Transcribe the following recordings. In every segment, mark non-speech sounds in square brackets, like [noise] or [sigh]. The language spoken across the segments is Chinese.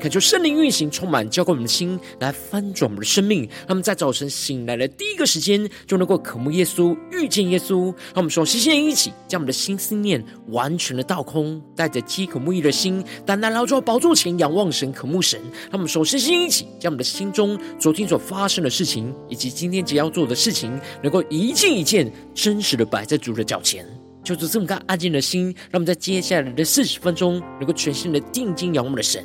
恳求圣灵运行，充满浇灌我们的心，来翻转我们的生命。让我们在早晨醒来的第一个时间，就能够渴慕耶稣，遇见耶稣。让我们说，谢谢一起将我们的心思念完全的倒空，带着饥渴慕义的心，单单来到宝座前仰望神，渴慕神。让我们说，谢谢一起将我们的心中昨天所发生的事情，以及今天即将要做的事情，能够一件一件真实的摆在主的脚前。就是这么个安静的心，让我们在接下来的四十分钟，能够全心的定睛仰望的神。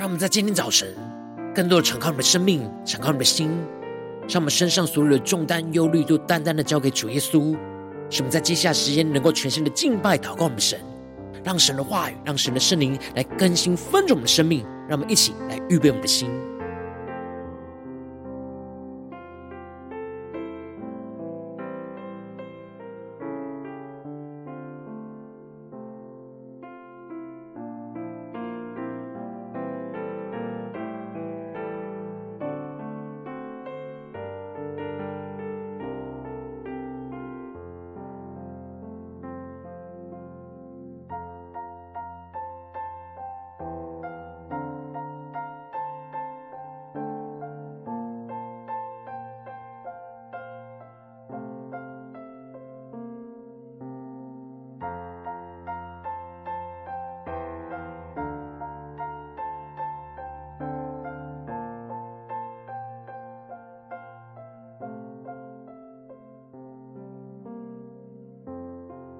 让我们在今天早晨，更多的敞开我们的生命，敞开我们的心，让我们身上所有的重担、忧虑，都单单的交给主耶稣。使我们在接下来时间，能够全新的敬拜、祷告我们神，让神的话语，让神的圣灵来更新、翻转我们的生命。让我们一起来预备我们的心。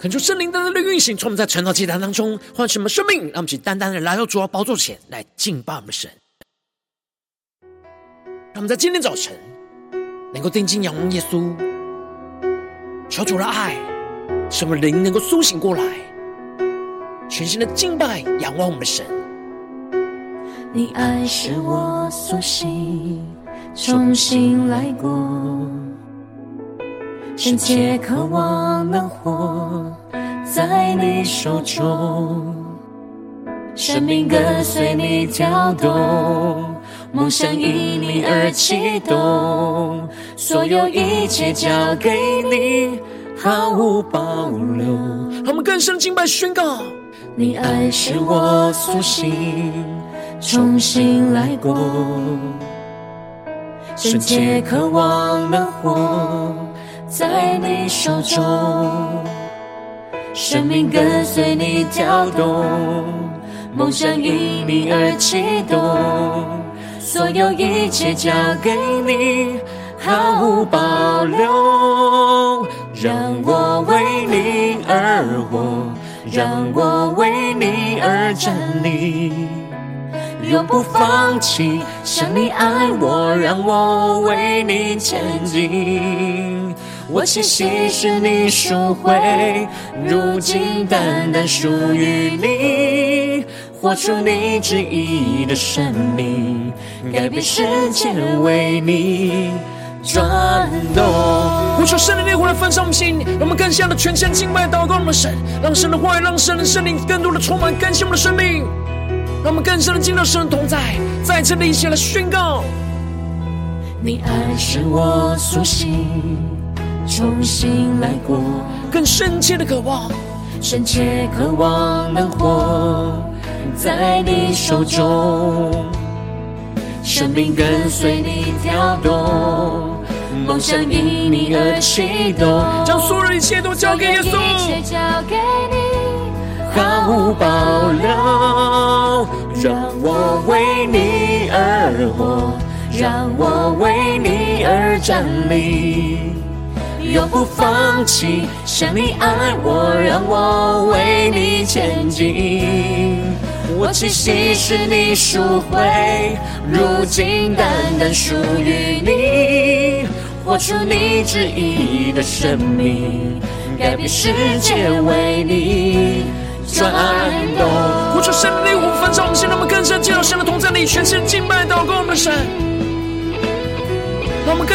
恳求圣灵单单的运行，从我们在晨祷祭坛当中唤醒我们生命，让我们去单单的来到主的宝座前来敬拜我们神。让我们在今天早晨能够定睛仰望耶稣，求主的爱使我们灵能够苏醒过来，全新的敬拜仰望我们的神。你爱使我苏醒，重新来过。深切渴望能活在你手中，生命跟随你跳动，梦想因你而启动，所有一切交给你，毫无保留。他们更深敬拜宣告，你爱使我苏醒，重新来过，深切渴望能活。在你手中，生命跟随你跳动，梦想因你而启动，所有一切交给你，毫无保留。让我为你而活，让我为你而站立，永不放弃。想你爱我，让我为你前进。我栖息是你赎回，如今单单属于你，活出你旨意的生命，改变世界为你转动。呼求圣灵烈火来焚烧我们心，让我们更加的全心敬拜祷告我们的神，让神的话语，让神的圣灵更多的充满更新我们的生命，让我们更深的进到神的同在，在这里一起来宣告：你爱是我苏醒。重新来过，更深切的渴望，深切渴望能活在你手中，生命跟随你跳动，梦想因你而启动，将所有一切都交给耶稣，毫无保留，让我为你而活，让我为你而站立。永不放弃。想你爱我，让我为你前进。我气息是你赎回，如今单单属于你。活出你旨意的生命，改变世界为你转动。呼求神的灵，我焚烧我们，现在我们更深进入神的同在里，全身敬拜祷告我们的神。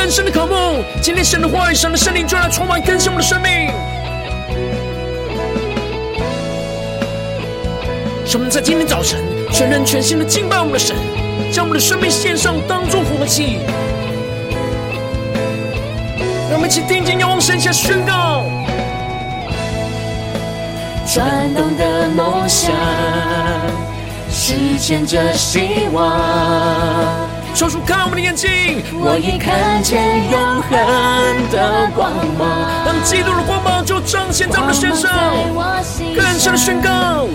让我们更深的渴慕，今天神的话语、神的圣灵就来充满更新我们的生命。使我们在今天早晨全人全心的敬拜我们的神，将我们的生命献上，当作活祭。让我们一起定睛仰望神，下宣告。转动的梦想，实现着希望。说出看我们的眼睛，我已看见永恒的光芒。当基督的光芒就彰显在我们的身上，更深的宣告，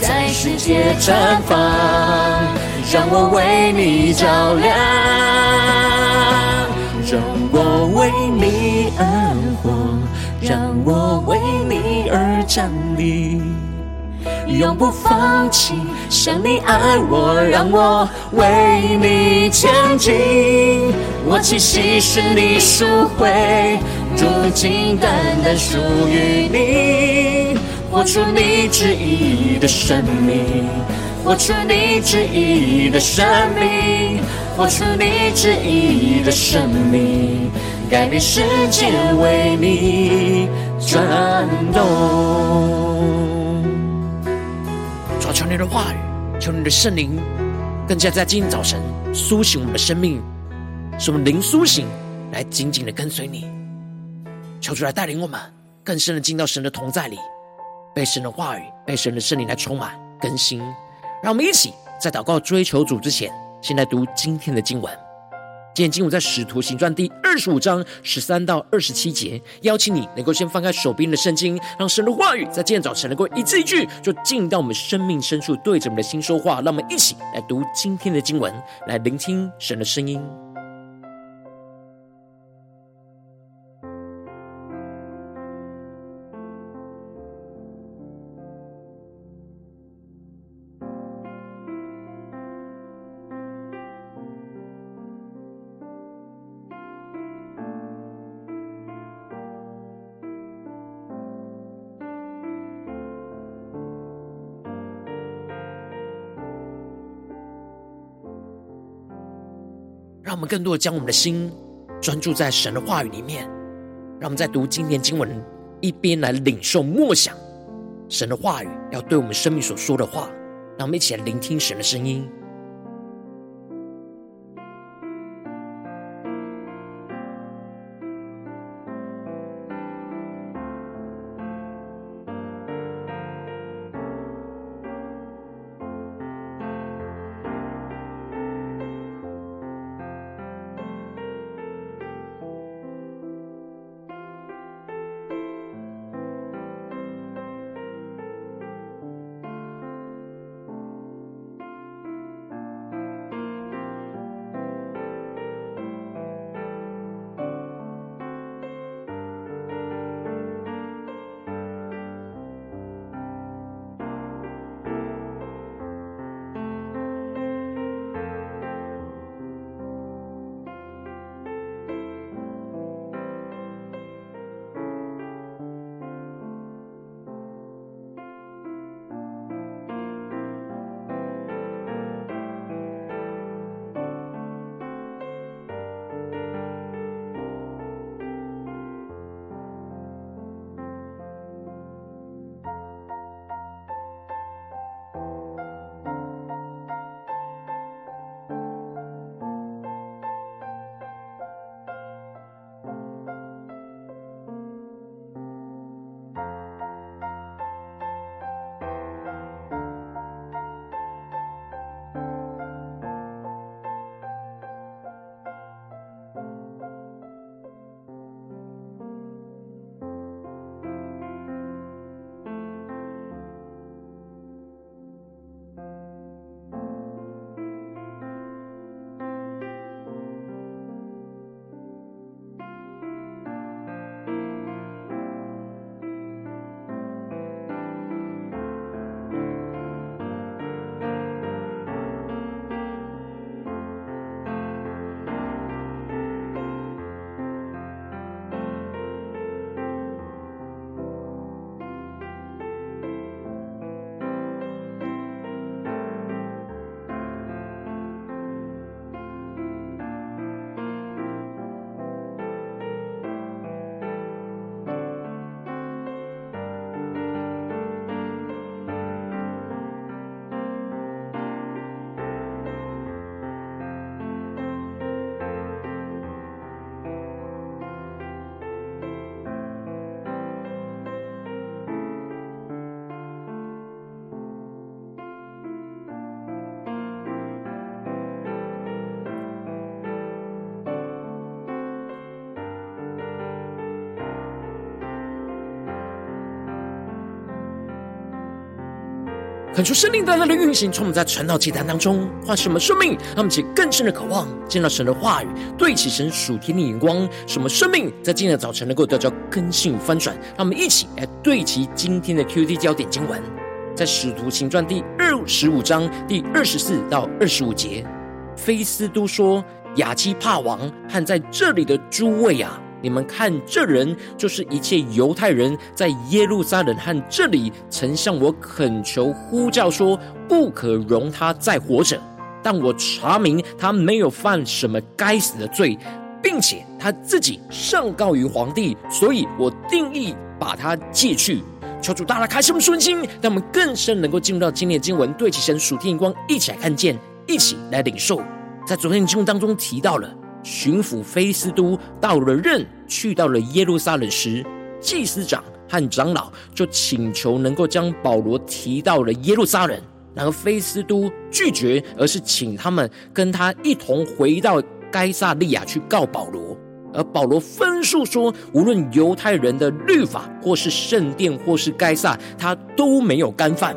在世界绽放，让我为你照亮。让我为你而活，让我为你而站立，永不放弃。想你爱我，让我为你前进。我气息是你赎回，如今单单属于你。活出你旨意的生命，活出你旨意的生命。活出你旨意的生命，改变世界为你转动。主啊，求你的话语，求你的圣灵，更加在今天早晨苏醒我们的生命，使我们灵苏醒，来紧紧的跟随你。求主来带领我们更深的进到神的同在里，被神的话语、被神的圣灵来充满更新。让我们一起在祷告追求主之前。先来读今天的经文。今天经文在《使徒行传》第二十五章十三到二十七节。邀请你能够先翻开手边的圣经，让神的话语在今天早晨能够一字一句，就进到我们生命深处，对着我们的心说话。让我们一起来读今天的经文，来聆听神的声音。更多的将我们的心专注在神的话语里面，让我们在读今天经文一边来领受默想神的话语要对我们生命所说的话，让我们一起来聆听神的声音。恳求圣灵大大的运行，从我们在传道祭坛当中唤醒我们生命，让我们起更深的渴望见到神的话语，对齐神属天的眼光，使我们生命在今天的早晨能够得到更新翻转。让我们一起来对齐今天的 QD 焦点经文，在使徒行传第二十五章第二十四到二十五节，菲斯都说：“亚基帕王和在这里的诸位啊！”你们看，这人就是一切犹太人在耶路撒冷和这里曾向我恳求呼叫说，不可容他再活着。但我查明他没有犯什么该死的罪，并且他自己上告于皇帝，所以我定意把他解去。求主大大开示我们顺心，让我们更深能够进入到今天的经文，对齐神属天光，一起来看见，一起来领受。在昨天的经文当中提到了。巡抚菲斯都到了任，去到了耶路撒冷时，祭司长和长老就请求能够将保罗提到了耶路撒冷。然而菲斯都拒绝，而是请他们跟他一同回到该撒利亚去告保罗。而保罗分述说，无论犹太人的律法，或是圣殿，或是该撒，他都没有干犯。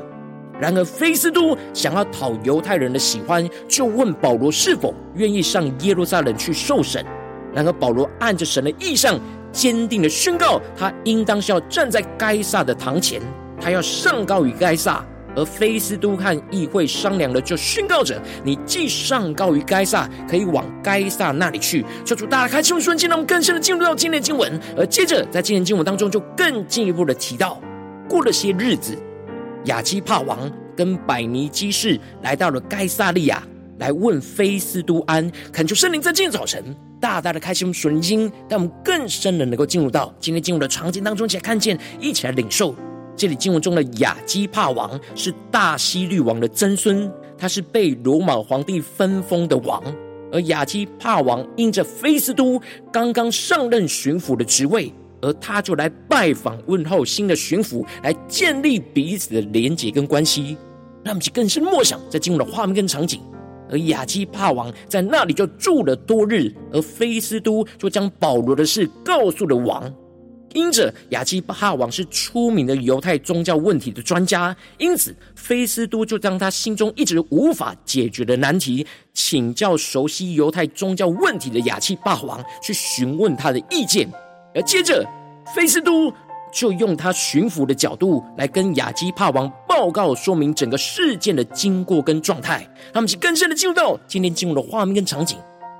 然而，菲斯都想要讨犹太人的喜欢，就问保罗是否愿意上耶路撒冷去受审。然而，保罗按着神的意象，坚定的宣告，他应当是要站在该撒的堂前，他要上告于该撒。而菲斯都和议会商量了，就宣告着：你既上告于该撒，可以往该撒那里去。求主大开启我们瞬间，让我们更深的进入到今天的经文。而接着，在今天经文当中，就更进一步的提到，过了些日子。亚基帕王跟百尼基士来到了盖萨利亚，来问菲斯都安，恳求圣灵在今天早晨大大的开启我们属灵心，让我们更深的能够进入到今天进入的场景当中，一起来看见，一起来领受。这里经文中的亚基帕王是大希律王的曾孙，他是被罗马皇帝分封的王，而亚基帕王因着菲斯都刚刚上任巡抚的职位。而他就来拜访问候新的巡抚，来建立彼此的连结跟关系，让我们去更深默想在经文的画面跟场景。而亚基帕王在那里就住了多日，而菲斯都就将保罗的事告诉了王。因着亚基帕王是出名的犹太宗教问题的专家，因此菲斯都就将他心中一直无法解决的难题，请教熟悉犹太宗教问题的亚基帕王去询问他的意见。而接着，菲斯都就用他巡抚的角度来跟亚基帕王报告说明整个事件的经过跟状态。他们是更深的进入到今天进入的画面跟场景。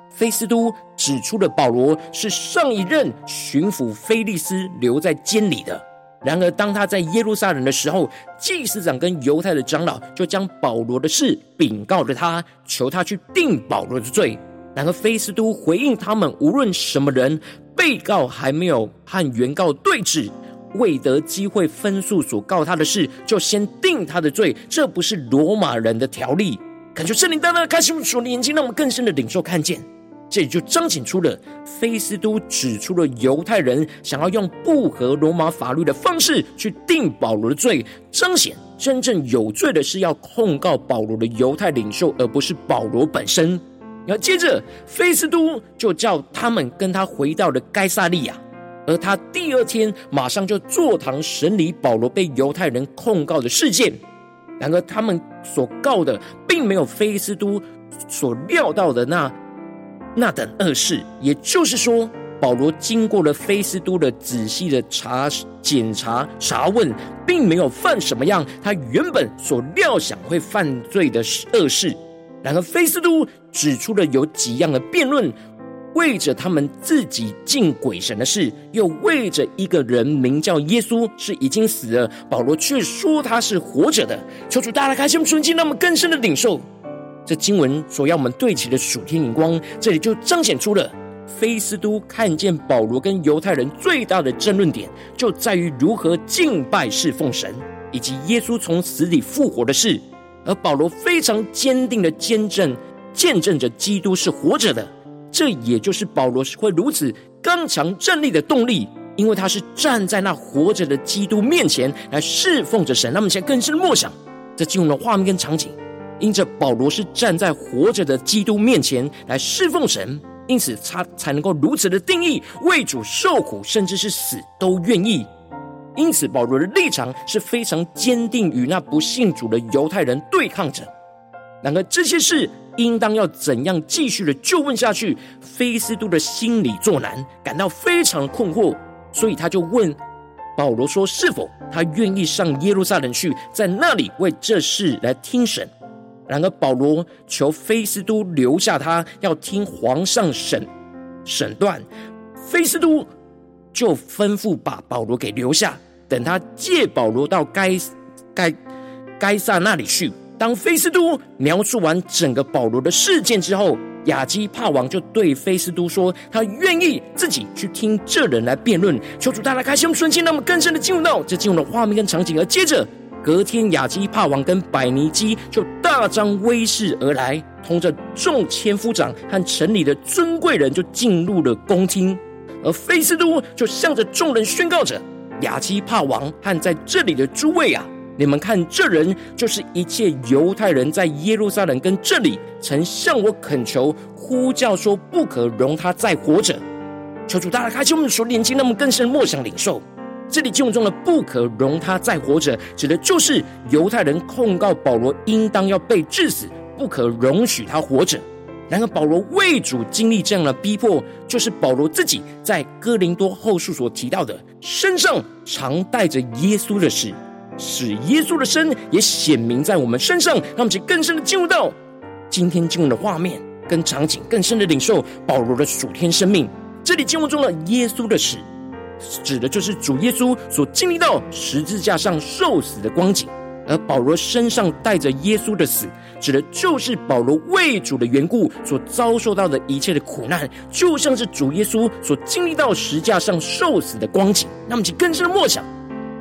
菲斯都指出了保罗是上一任巡抚菲利斯留在监里的。然而，当他在耶路撒冷的时候，祭司长跟犹太的长老就将保罗的事禀告了他，求他去定保罗的罪。然而，菲斯都回应他们，无论什么人。被告还没有和原告对质，未得机会分诉所告他的事，就先定他的罪，这不是罗马人的条例。感觉圣灵大大的开启我们属灵眼睛，让我们更深的领受看见。这里就彰显出了菲斯都指出了犹太人想要用不合罗马法律的方式去定保罗的罪，彰显真正有罪的是要控告保罗的犹太领袖，而不是保罗本身。然后接着，菲斯都就叫他们跟他回到了该撒利亚，而他第二天马上就坐堂审理保罗被犹太人控告的事件。然而，他们所告的并没有菲斯都所料到的那那等恶事。也就是说，保罗经过了菲斯都的仔细的查检查查问，并没有犯什么样他原本所料想会犯罪的恶事。然而，菲斯都指出了有几样的辩论，为着他们自己敬鬼神的事，又为着一个人名叫耶稣是已经死了，保罗却说他是活着的。求主大大开心，纯净，让我们更深的领受这经文所要我们对齐的属天眼光。这里就彰显出了菲斯都看见保罗跟犹太人最大的争论点，就在于如何敬拜侍奉神，以及耶稣从死里复活的事。而保罗非常坚定的见证，见证着基督是活着的，这也就是保罗会如此刚强站立的动力，因为他是站在那活着的基督面前来侍奉着神。那么，现在更深的默想，这进入了画面跟场景，因着保罗是站在活着的基督面前来侍奉神，因此他才能够如此的定义为主受苦，甚至是死都愿意。因此保罗的立场是非常坚定，与那不信主的犹太人对抗着。然而这些事应当要怎样继续的就问下去？菲斯都的心里作难，感到非常困惑，所以他就问保罗说：“是否他愿意上耶路撒冷去，在那里为这事来听审？”然而保罗求菲斯都留下他，要听皇上审 [laughs] 审断。菲斯都就吩咐把保罗给留下，等他借保罗到该该该撒那里去。当菲斯都描述完整个保罗的事件之后，亚基帕王就对菲斯都说：“他愿意自己去听这人来辩论。”求主大家开心，顺心，那么更深的进入到这进入的画面跟场景。而接着隔天，亚基帕王跟百尼基就大张威势而来，同着众千夫长和城里的尊贵人就进入了宫厅。而菲斯都就向着众人宣告着：“亚基帕王和在这里的诸位啊，你们看，这人就是一切犹太人在耶路撒冷跟这里曾向我恳求、呼叫说不可容他再活着。求主大家开启我们的属灵眼睛，让我们更深默想领受。这里经文中的不可容他再活着，指的就是犹太人控告保罗应当要被治死，不可容许他活着。”然而，保罗为主经历这样的逼迫，就是保罗自己在哥林多后书所提到的，身上常带着耶稣的死，使耶稣的身也显明在我们身上。让我们去更深的进入到今天经文的画面跟场景，更深的领受保罗的属天生命。这里经文中的耶稣的死，指的就是主耶稣所经历到十字架上受死的光景。而保罗身上带着耶稣的死，指的就是保罗为主的缘故所遭受到的一切的苦难，就像是主耶稣所经历到石架上受死的光景。那么，请更深的默想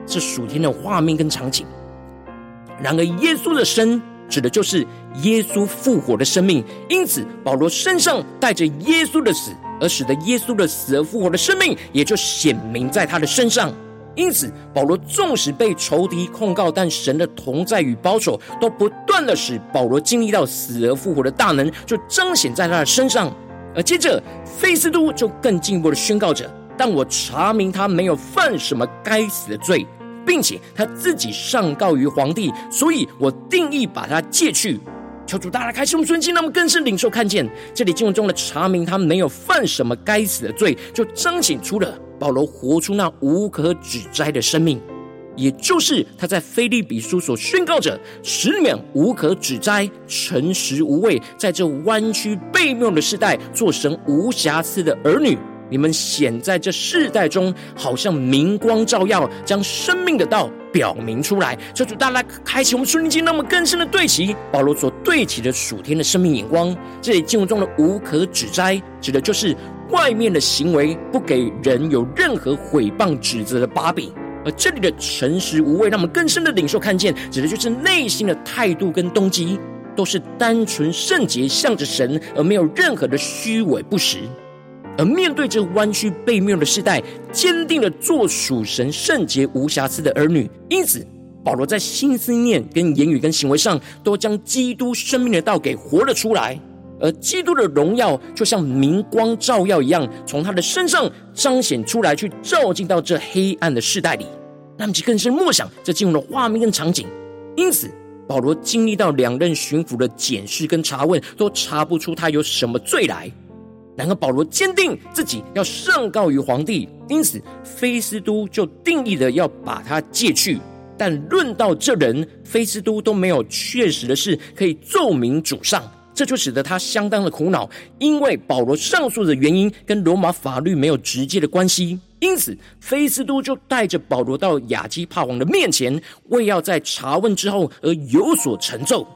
这属天的画面跟场景。然而，耶稣的生指的就是耶稣复活的生命，因此保罗身上带着耶稣的死，而使得耶稣的死而复活的生命，也就显明在他的身上。因此，保罗纵使被仇敌控告，但神的同在与保守都不断的使保罗经历到死而复活的大能，就彰显在他的身上。而接着，非斯都就更进一步的宣告着：但我查明他没有犯什么该死的罪，并且他自己上告于皇帝，所以我定意把他借去。求主大大开启我们的心，让我们更深领受看见这里经文中的查明他没有犯什么该死的罪，就彰显出了。保罗活出那无可指摘的生命，也就是他在腓立比书所宣告着：使你们无可指摘、诚实无畏，在这弯曲悖谬的世代，做神无瑕疵的儿女。你们显在这世代中，好像明光照耀，将生命的道表明出来。求主大大开启我们属灵经，那么更深的对齐保罗所对齐的属天的生命眼光。这里经文中的无可指摘，指的就是。外面的行为不给人有任何毁谤指责的把柄，而这里的诚实无畏，让我们更深的领受看见，指的就是内心的态度跟动机都是单纯圣洁，向着神，而没有任何的虚伪不实。而面对这弯曲悖谬的世代，坚定的做属神圣洁无瑕疵的儿女。因此，保罗在心思念、跟言语、跟行为上，都将基督生命的道给活了出来。而基督的荣耀就像明光照耀一样，从他的身上彰显出来，去照进到这黑暗的世代里。那么，就更深默想这进入了画面跟场景。因此，保罗经历到两任巡抚的检视跟查问，都查不出他有什么罪来。然而，保罗坚定自己要上告于皇帝，因此，菲斯都就定义的要把他借去。但论到这人，菲斯都都没有确实的事可以奏明主上。这就使得他相当的苦恼，因为保罗上诉的原因跟罗马法律没有直接的关系，因此菲斯都就带着保罗到亚基帕王的面前，为要在查问之后而有所成就。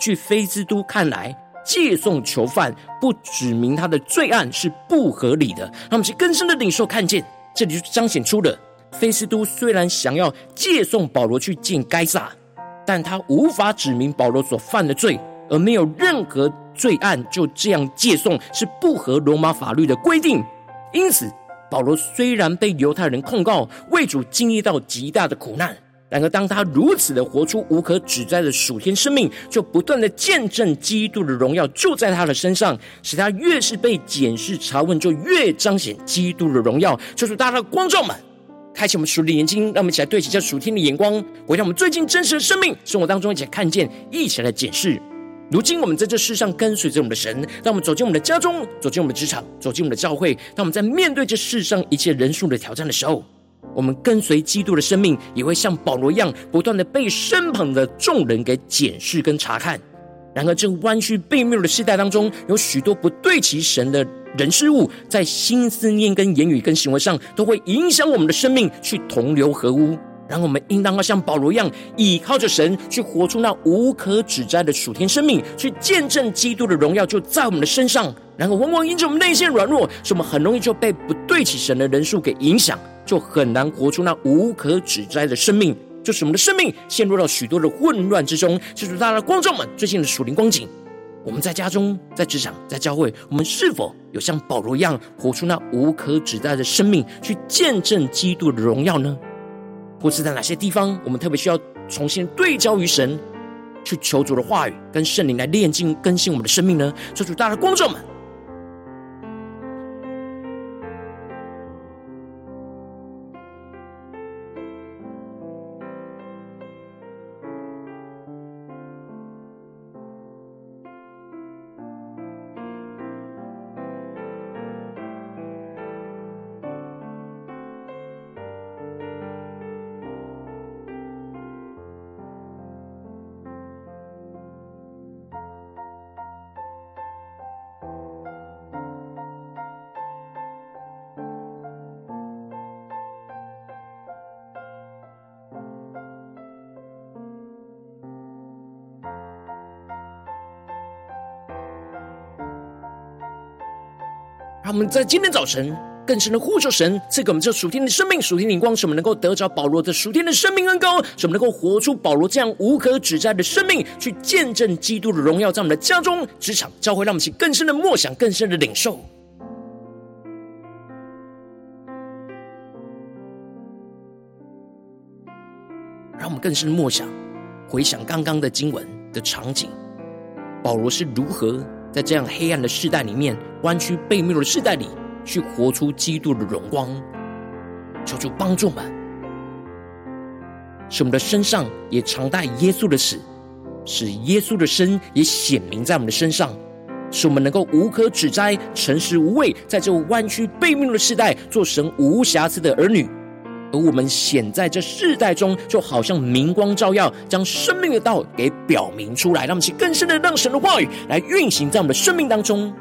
据菲斯都看来，借送囚犯不指明他的罪案是不合理的。那么，其更深的领受看见，这里就彰显出了菲斯都虽然想要借送保罗去见该撒，但他无法指明保罗所犯的罪。而没有任何罪案就这样借送，是不合罗马法律的规定。因此，保罗虽然被犹太人控告，为主经历到极大的苦难，然而当他如此的活出无可指摘的属天生命，就不断的见证基督的荣耀就在他的身上，使他越是被检视查问，就越彰显基督的荣耀。就是大家的观众们。开启我们属灵的眼睛，让我们一起来对齐这属天的眼光，回到我们最近真实的生命生活当中，一起来看见，一起来检视。如今我们在这世上跟随着我们的神，当我们走进我们的家中，走进我们的职场，走进我们的教会，当我们在面对这世上一切人数的挑战的时候，我们跟随基督的生命，也会像保罗一样，不断的被身旁的众人给检视跟查看。然而，这弯曲悖谬的世代当中，有许多不对齐神的人事物，在心思念、跟言语、跟行为上，都会影响我们的生命，去同流合污。然后，我们应当要像保罗一样，倚靠着神，去活出那无可指摘的属天生命，去见证基督的荣耀就在我们的身上。然后，往往因着我们内心软弱，使我们很容易就被不对起神的人数给影响，就很难活出那无可指摘的生命。就使我们的生命陷入到许多的混乱之中。求主大家的观众们，最近的属灵光景，我们在家中、在职场、在教会，我们是否有像保罗一样，活出那无可指代的生命，去见证基督的荣耀呢？或是在哪些地方，我们特别需要重新对焦于神，去求主的话语跟圣灵来炼净、更新我们的生命呢？求主大家的观众们。让我们在今天早晨更深的呼求神，赐给我们这属天的生命、属天的灵光，使我们能够得着保罗的属天的生命恩膏，使我们能够活出保罗这样无可指摘的生命，去见证基督的荣耀，在我们的家中、职场、教会，让我们起更深的默想、更深的领受，让我们更深的默想、回想刚刚的经文的场景，保罗是如何。在这样黑暗的世代里面，弯曲背谬的世代里，去活出基督的荣光，求主帮助们，使我们的身上也常带耶稣的死，使耶稣的身也显明在我们的身上，使我们能够无可指摘、诚实无畏，在这弯曲背谬的世代，做神无瑕疵的儿女。而我们显在这世代中，就好像明光照耀，将生命的道给表明出来，让我们去更深的让神的话语来运行在我们的生命当中。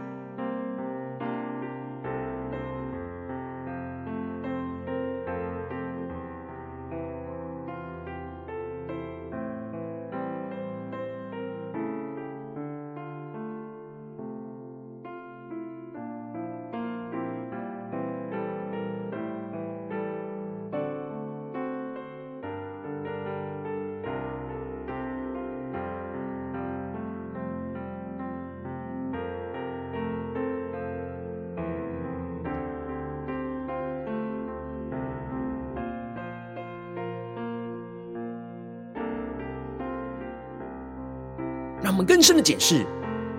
更深的检视，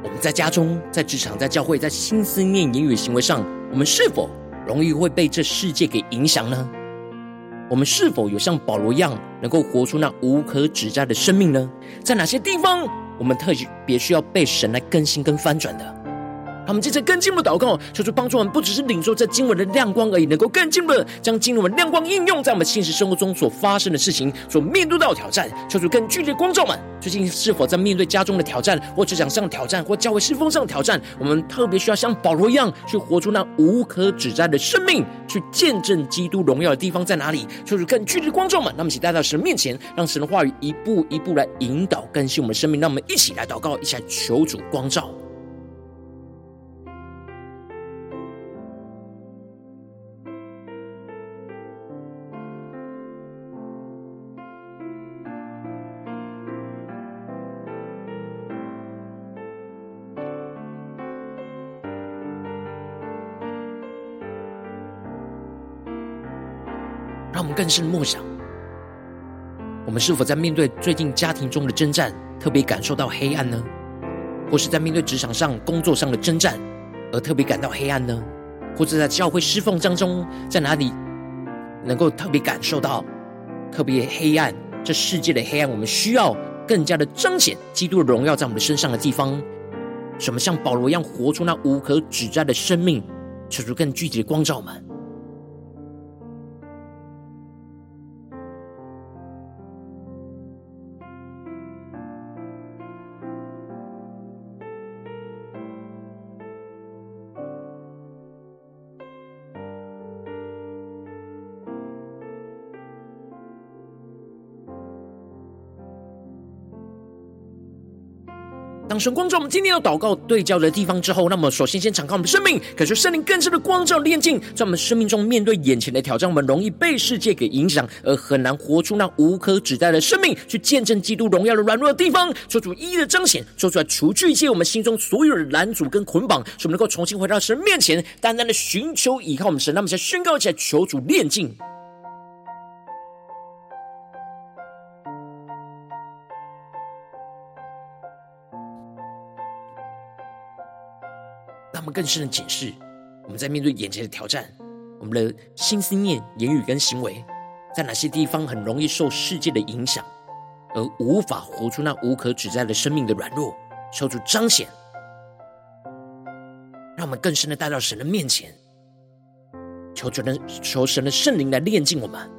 我们在家中、在职场、在教会、在心思念、言语、行为上，我们是否容易会被这世界给影响呢？我们是否有像保罗一样，能够活出那无可指摘的生命呢？在哪些地方，我们特别需要被神来更新跟翻转的？他们接着更进一步祷告，求主帮助我们，不只是领受这经文的亮光而已，能够更进一步的将经文亮光应用在我们现实生活中所发生的事情，所面对到的挑战。求主更具体的光照们，最近是否在面对家中的挑战，或职场上的挑战，或教会侍奉上的挑战？我们特别需要像保罗一样，去活出那无可指摘的生命，去见证基督荣耀的地方在哪里？求主更具体的光照们，那么，请带到神面前，让神的话语一步一步来引导更新我们的生命。让我们一起来祷告，一起来求主光照。更深默想，我们是否在面对最近家庭中的征战，特别感受到黑暗呢？或是在面对职场上、工作上的征战，而特别感到黑暗呢？或者在教会侍奉当中，在哪里能够特别感受到，特别黑暗，这世界的黑暗，我们需要更加的彰显基督的荣耀在我们的身上的地方。什么像保罗一样活出那无可指摘的生命，求主更具体的光照们。当神光照我们今天要祷告对焦的地方之后，那么首先先敞开我们的生命，感受圣灵更深的光照炼净，在我们生命中面对眼前的挑战，我们容易被世界给影响，而很难活出那无可指代的生命，去见证基督荣耀的软弱的地方，做出一一的彰显，做出来除去一切我们心中所有的拦阻跟捆绑，使我们能够重新回到神面前，单单的寻求依靠我们神，那么才宣告起来，求主炼净。更深的检视，我们在面对眼前的挑战，我们的心思念、言语跟行为，在哪些地方很容易受世界的影响，而无法活出那无可指摘的生命的软弱，求主彰显，让我们更深的带到神的面前，求主的求神的圣灵来炼净我们。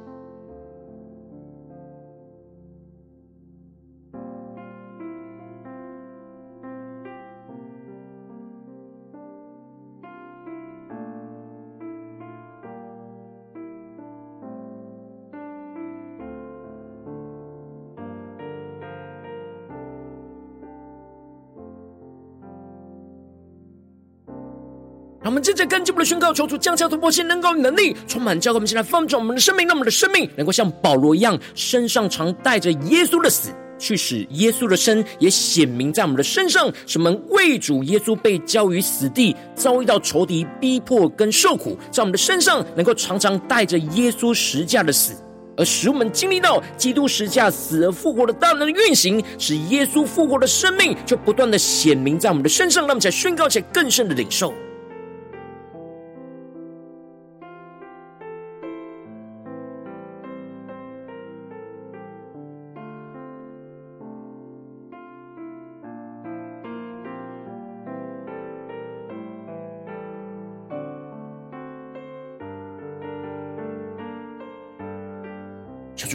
我们接着跟进我们的宣告，求主降下突破性、能够能力，充满教会。我们现在放纵我们的生命，让我们的生命能够像保罗一样，身上常带着耶稣的死，去使耶稣的生也显明在我们的身上。使我们为主耶稣被交于死地，遭遇到仇敌逼迫跟受苦，在我们的身上能够常常带着耶稣十架的死，而使我们经历到基督十架死而复活的大能的运行，使耶稣复活的生命就不断的显明在我们的身上，让我们才宣告且更深的领受。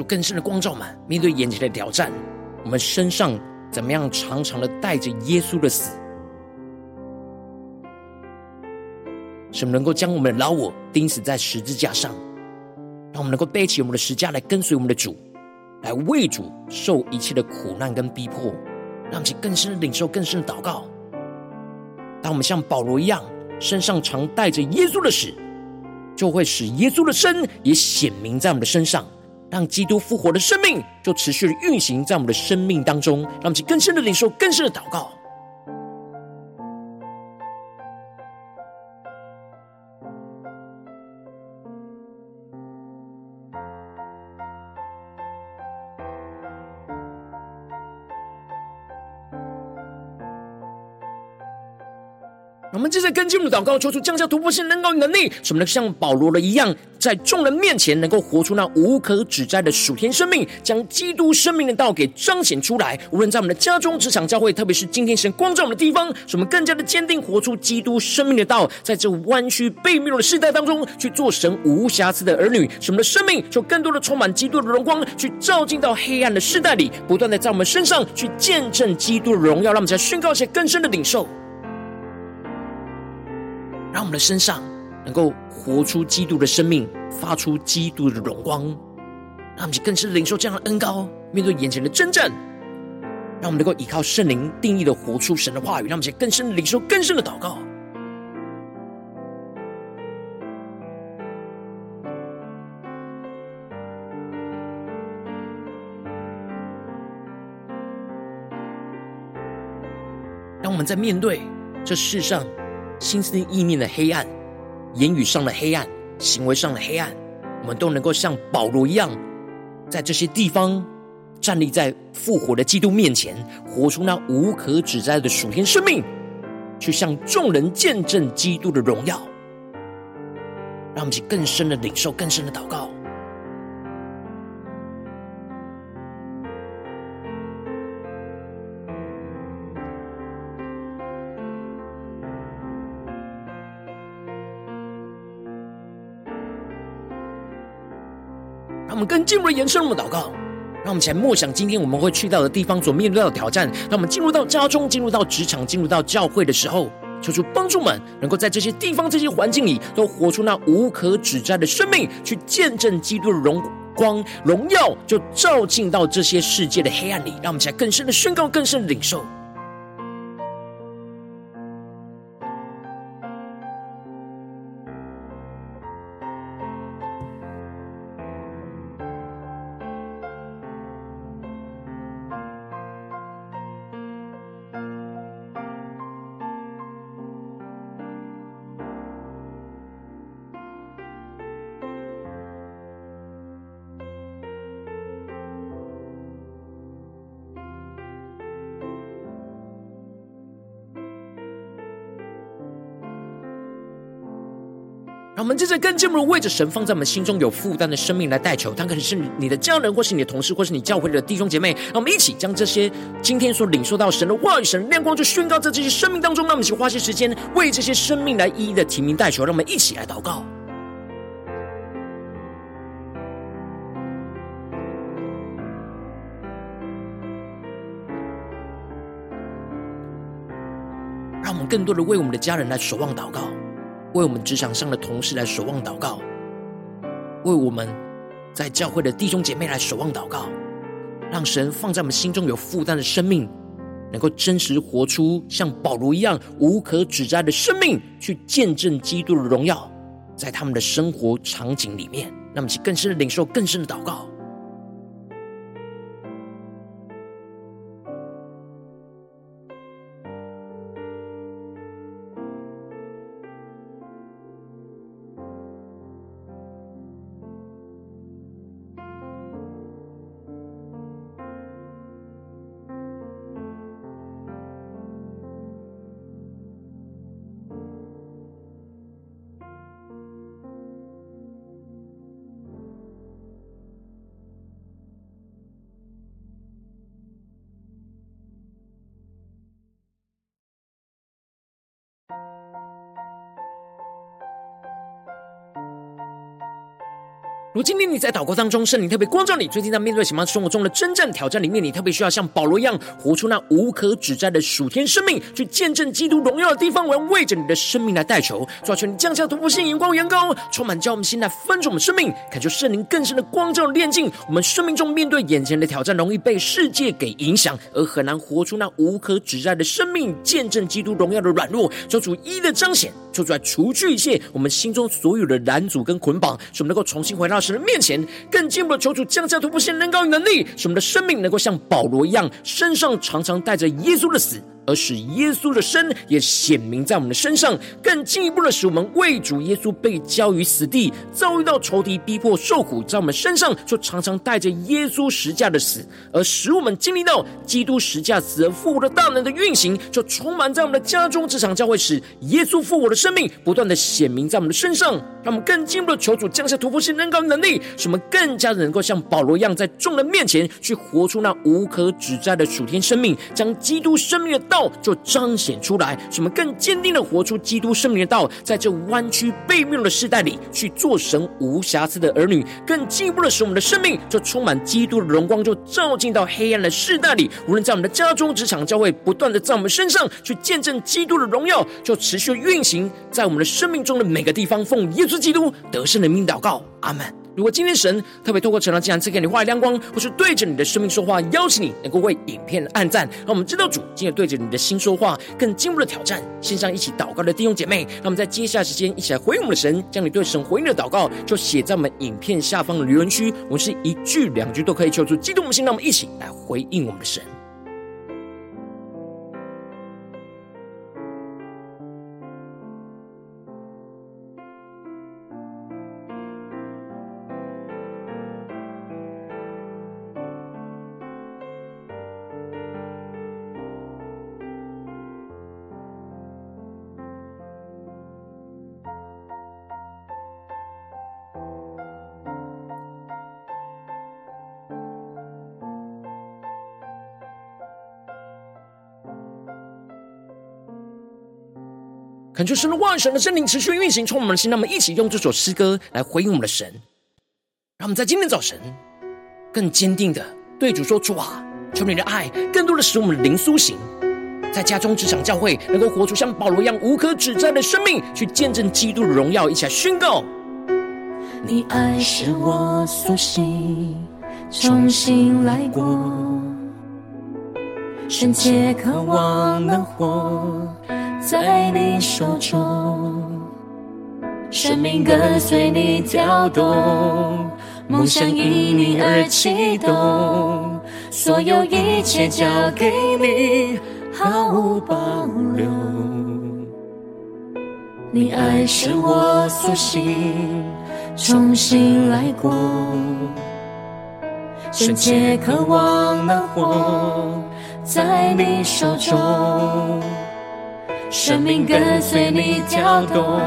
更深的光照们，面对眼前的挑战，我们身上怎么样常常的带着耶稣的死，使我们能够将我们的老我钉死在十字架上，让我们能够背起我们的十字架来跟随我们的主，来为主受一切的苦难跟逼迫，让其更深的领受更深的祷告。当我们像保罗一样，身上常带着耶稣的死，就会使耶稣的身也显明在我们的身上。让基督复活的生命就持续的运行在我们的生命当中，让我们更深的领受、更深的祷告。们接着跟进我们祷告，求主降下突破性、能够能力，使我们能像保罗的一样，在众人面前能够活出那无可指摘的属天生命，将基督生命的道给彰显出来。无论在我们的家中、职场、教会，特别是今天神光照我们的地方，使我们更加的坚定活出基督生命的道，在这弯曲悖谬的世代当中，去做神无瑕疵的儿女。使我们的生命就更多的充满基督的荣光，去照进到黑暗的世代里，不断的在我们身上去见证基督的荣耀，让我们在宣告一些更深的领受。让我们的身上能够活出基督的生命，发出基督的荣光，让我们更是领受这样的恩膏。面对眼前的征战，让我们能够依靠圣灵定义的活出神的话语，让我们更深的领受更深的祷告。当我们在面对这世上，心思意念的黑暗，言语上的黑暗，行为上的黑暗，我们都能够像保罗一样，在这些地方站立在复活的基督面前，活出那无可指摘的属天生命，去向众人见证基督的荣耀，让我们去更深的领受，更深的祷告。们更进入延伸我们祷告，让我们起来默想今天我们会去到的地方所面对到的挑战。让我们进入到家中、进入到职场、进入到教会的时候，求主帮助们能够在这些地方、这些环境里，都活出那无可指摘的生命，去见证基督的荣光、荣耀，就照进到这些世界的黑暗里。让我们起来更深的宣告、更深的领受。让我们接着更进一步为着神放在我们心中有负担的生命来代求，他可能是你的家人，或是你的同事，或是你教会的弟兄姐妹。让我们一起将这些今天所领受到神的话语、神亮光，就宣告在这些生命当中。让我们一起花些时间为这些生命来一一的提名代求。让我们一起来祷告。让我们更多的为我们的家人来守望祷告。为我们职场上的同事来守望祷告，为我们在教会的弟兄姐妹来守望祷告，让神放在我们心中有负担的生命，能够真实活出像保罗一样无可指摘的生命，去见证基督的荣耀，在他们的生活场景里面，让我们去更深的领受更深的祷告。如今天你在祷告当中，圣灵特别光照你，最近在面对什么生活中的征战挑战里面，你特别需要像保罗一样，活出那无可指摘的属天生命，去见证基督荣耀的地方。我要为着你的生命来代求，求你降下突破性眼光，远高，充满叫我们心来分盛我们生命，感受圣灵更深的光照炼净我们生命中面对眼前的挑战，容易被世界给影响，而很难活出那无可指摘的生命，见证基督荣耀的软弱，求主一一的彰显，求主来除去一切我们心中所有的拦阻跟捆绑，使我们能够重新回到。神的面前，更进一步的求主降下突破性能高与能力，使我们的生命能够像保罗一样，身上常常带着耶稣的死。而使耶稣的生也显明在我们的身上，更进一步的使我们为主耶稣被交于死地，遭遇到仇敌逼迫受苦，在我们身上就常常带着耶稣十架的死，而使我们经历到基督十架死而复活的大能的运行，就充满在我们的家中、职场、教会，使耶稣复活的生命不断的显明在我们的身上，让我们更进一步的求主降下突破性能高能能力，使我们更加的能够像保罗一样，在众人面前去活出那无可指摘的属天生命，将基督生命的道。就彰显出来，使我们更坚定的活出基督生命的道，在这弯曲悖谬的世代里去做神无瑕疵的儿女，更进一步的使我们的生命就充满基督的荣光，就照进到黑暗的世代里。无论在我们的家中、职场、教会，不断的在我们身上去见证基督的荣耀，就持续运行在我们的生命中的每个地方。奉耶稣基督得胜的名祷告，阿门。如果今天神特别透过成长，竟然赐给你话亮光，或是对着你的生命说话，邀请你能够为影片按赞，让我们知道主今天对着你的心说话，更进一步的挑战。线上一起祷告的弟兄姐妹，让我们在接下来时间一起来回应我们的神，将你对神回应的祷告就写在我们影片下方的留言区，我们是一句两句都可以求助激动我们心，让我们一起来回应我们的神。恳求神的万神的圣灵持续运行，充满我们的心。让我们一起用这首诗歌来回应我们的神。让我们在今天早晨更坚定的对主说：“主啊，求你的爱更多的使我们的灵苏醒，在家中、职场、教会，能够活出像保罗一样无可指摘的生命，去见证基督的荣耀。”一起来宣告：“你爱使我苏醒，重新来过，深切渴望能活在你手中。”生命跟随你跳动，梦想因你而启动，所有一切交给你，毫无保留。你爱使我苏醒，重新来过，深切渴望能活在你手中。生命跟随你跳动。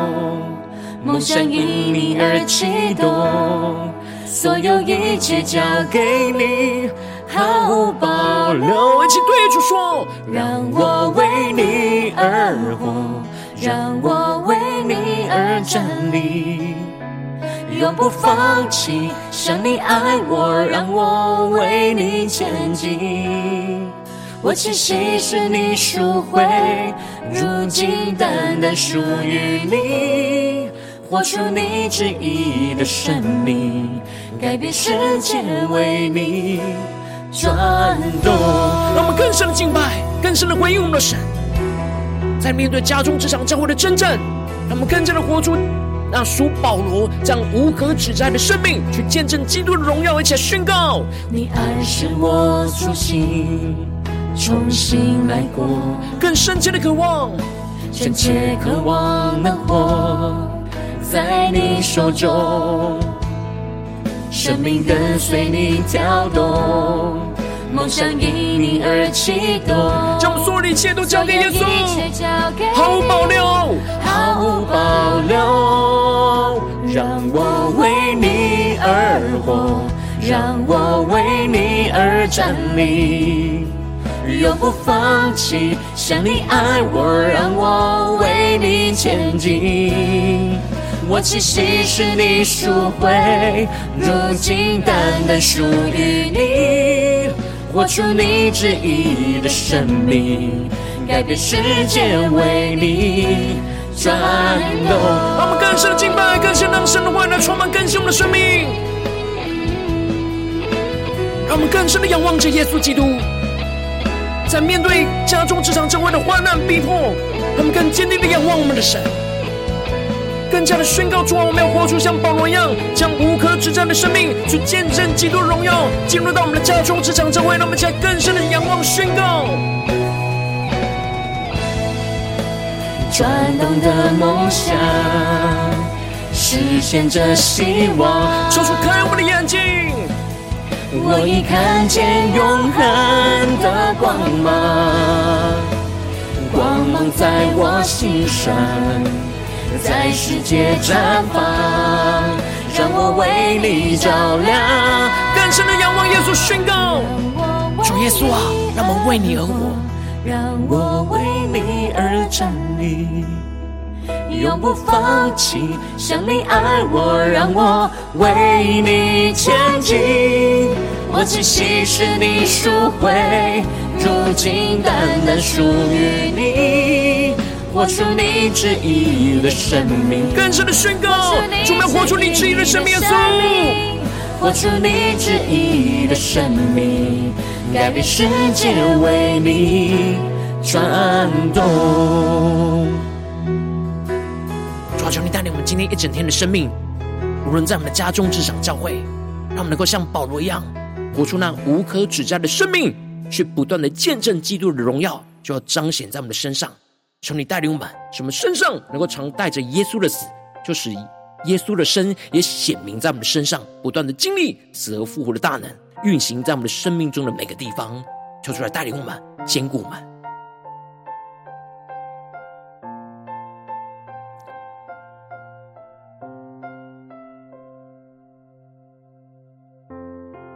梦想因你而启动，所有一切交给你，毫无保留。一起对主说：让我为你而活，让我为你而站立，永不放弃。像你爱我，让我为你前进。我气息是你赎回，如今单单属于你。活出你旨意的生命，改变世界为你转动。让我们更深的敬拜，更深的回应我们的神。在面对家中、职场、教会的征战，让我们更加的活出那属保罗这样无可指摘的生命，去见证基督的荣耀，而且宣告：你爱使我苏醒，重新来过，更深切的渴望，深切渴望能活。在你手中，生命跟随你跳动，梦想因你而启动。将我们所有的一切都交给耶稣，毫无保留，毫无保留。让我为你而活，让我为你而站立，永不放弃。像你爱我，让我为你前进。我气息是你赎回，如今单单属于你。活出你旨意的生命，改变世界为你转动。让我们更深的敬拜，更深的让神的话来充满更新我们的生命。让我们更深的仰望着耶稣基督，在面对家中职场教会的患难逼迫，他们更坚定的仰望我们的神。更加的宣告出，我们要活出像保罗一样，将无可指战的生命去见证基督的荣耀，进入到我们的家中、职场、教会，让我们在更深的仰望宣告。转动的梦想，实现着希望。求主开我的眼睛，我已看见永恒的光芒，光芒在我心上。在世界绽放，让我为你照亮。更深的仰望耶稣宣告，主耶稣啊，让我为你而活，让我为你而站立，永不放弃。像你爱我，让我为你前进。我气息是你赎回，如今单单属于你。活出你旨意的生命，更深的宣告，我们要活出你旨意的生命，耶稣。活出你旨意的生命，改变世界为你转动。求你带领我们今天一整天的生命，无论在我们的家中、职场、教会，让我们能够像保罗一样，活出那无可指摘的生命，去不断的见证基督的荣耀，就要彰显在我们的身上。求你带领我们，使我们身上能够常带着耶稣的死，就使耶稣的生也显明在我们的身上，不断的经历死而复活的大能，运行在我们的生命中的每个地方。求主来带领我们，坚固我们。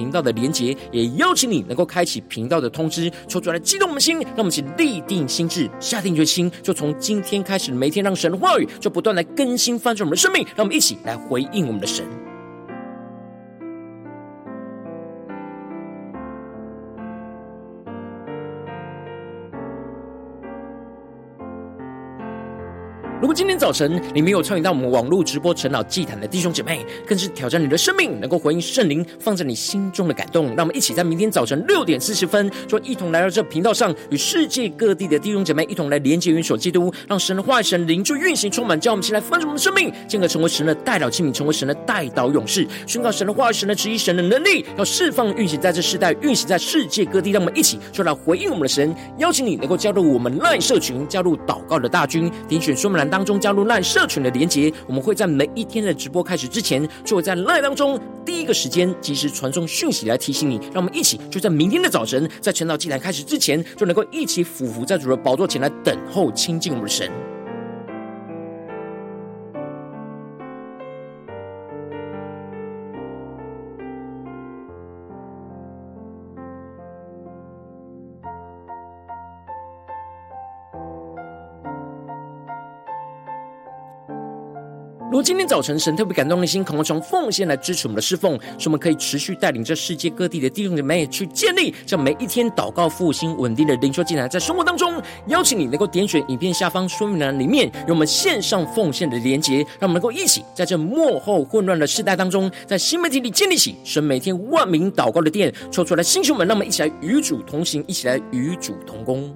频道的连结，也邀请你能够开启频道的通知，抽出来激动我们的心，让我们一起立定心智，下定决心，就从今天开始，每天让神的话语就不断来更新翻转我们的生命，让我们一起来回应我们的神。如果今天早晨你没有参与到我们网络直播陈老祭坛的弟兄姐妹，更是挑战你的生命，能够回应圣灵放在你心中的感动。让我们一起在明天早晨六点四十分，就一同来到这频道上，与世界各地的弟兄姐妹一同来连接、元首基督，让神的话语、神灵就运行、充满，叫我们一起来分盛我们的生命，进而成为神的代祷器皿，成为神的代祷勇士，宣告神的话、神的旨意、神的能力，要释放、运行在这世代，运行在世界各地。让我们一起就来回应我们的神，邀请你能够加入我们赖社群，加入祷告的大军，点选说明栏。当中加入 LINE 社群的连结，我们会在每一天的直播开始之前，就会在 LINE 当中第一个时间及时传送讯息来提醒你。让我们一起就在明天的早晨，在晨祷祭坛开始之前，就能够一起俯伏在主的宝座前来等候亲近我们的神。今天早晨神特别感动的心，渴望从奉献来支持我们的侍奉，使我们可以持续带领这世界各地的弟兄姐妹去建立这每一天祷告复兴稳定的灵修进来，在生活当中，邀请你能够点选影片下方说明栏里面有我们线上奉献的连结，让我们能够一起在这幕后混乱的世代当中，在新媒体里建立起神每天万名祷告的殿，抽出来弟兄们，让我们一起来与主同行，一起来与主同工。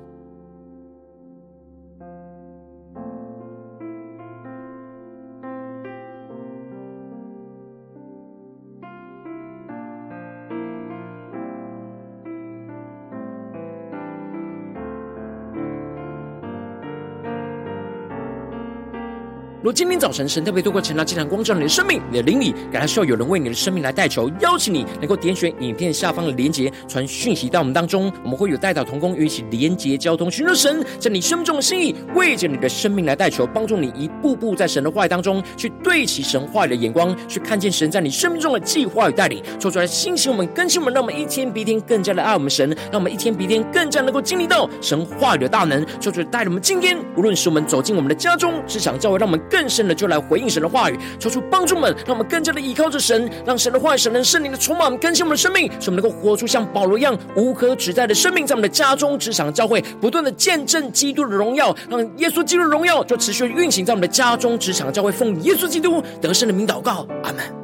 如今天早晨神特别透过晨祷祭坛光照你的生命，你的灵里感到需要有人为你的生命来代求，邀请你能够点选影片下方的连结，传讯息到我们当中，我们会有代祷同工与一起连结交通，寻求神在你生命中的心意，为着你的生命来代求，帮助你一步步在神的话语当中去对齐神话语的眼光，去看见神在你生命中的计划与带领，说出来兴起我们更新我们，让我们一天比一天更加的爱我们神，让我们一天比一天更加能够经历到神话语的大能，说出来带领我们今天无论是我们走进我们的家中、职场、教会，让我们。更深的就来回应神的话语，求出帮助们，让我们更加的依靠着神，让神的话语、神的圣灵的充满更新我们的生命，使我们能够活出像保罗一样无可指代的生命，在我们的家中、职场、教会，不断的见证基督的荣耀，让耶稣基督的荣耀就持续运行在我们的家中、职场、教会，奉耶稣基督得胜的名祷告，阿门。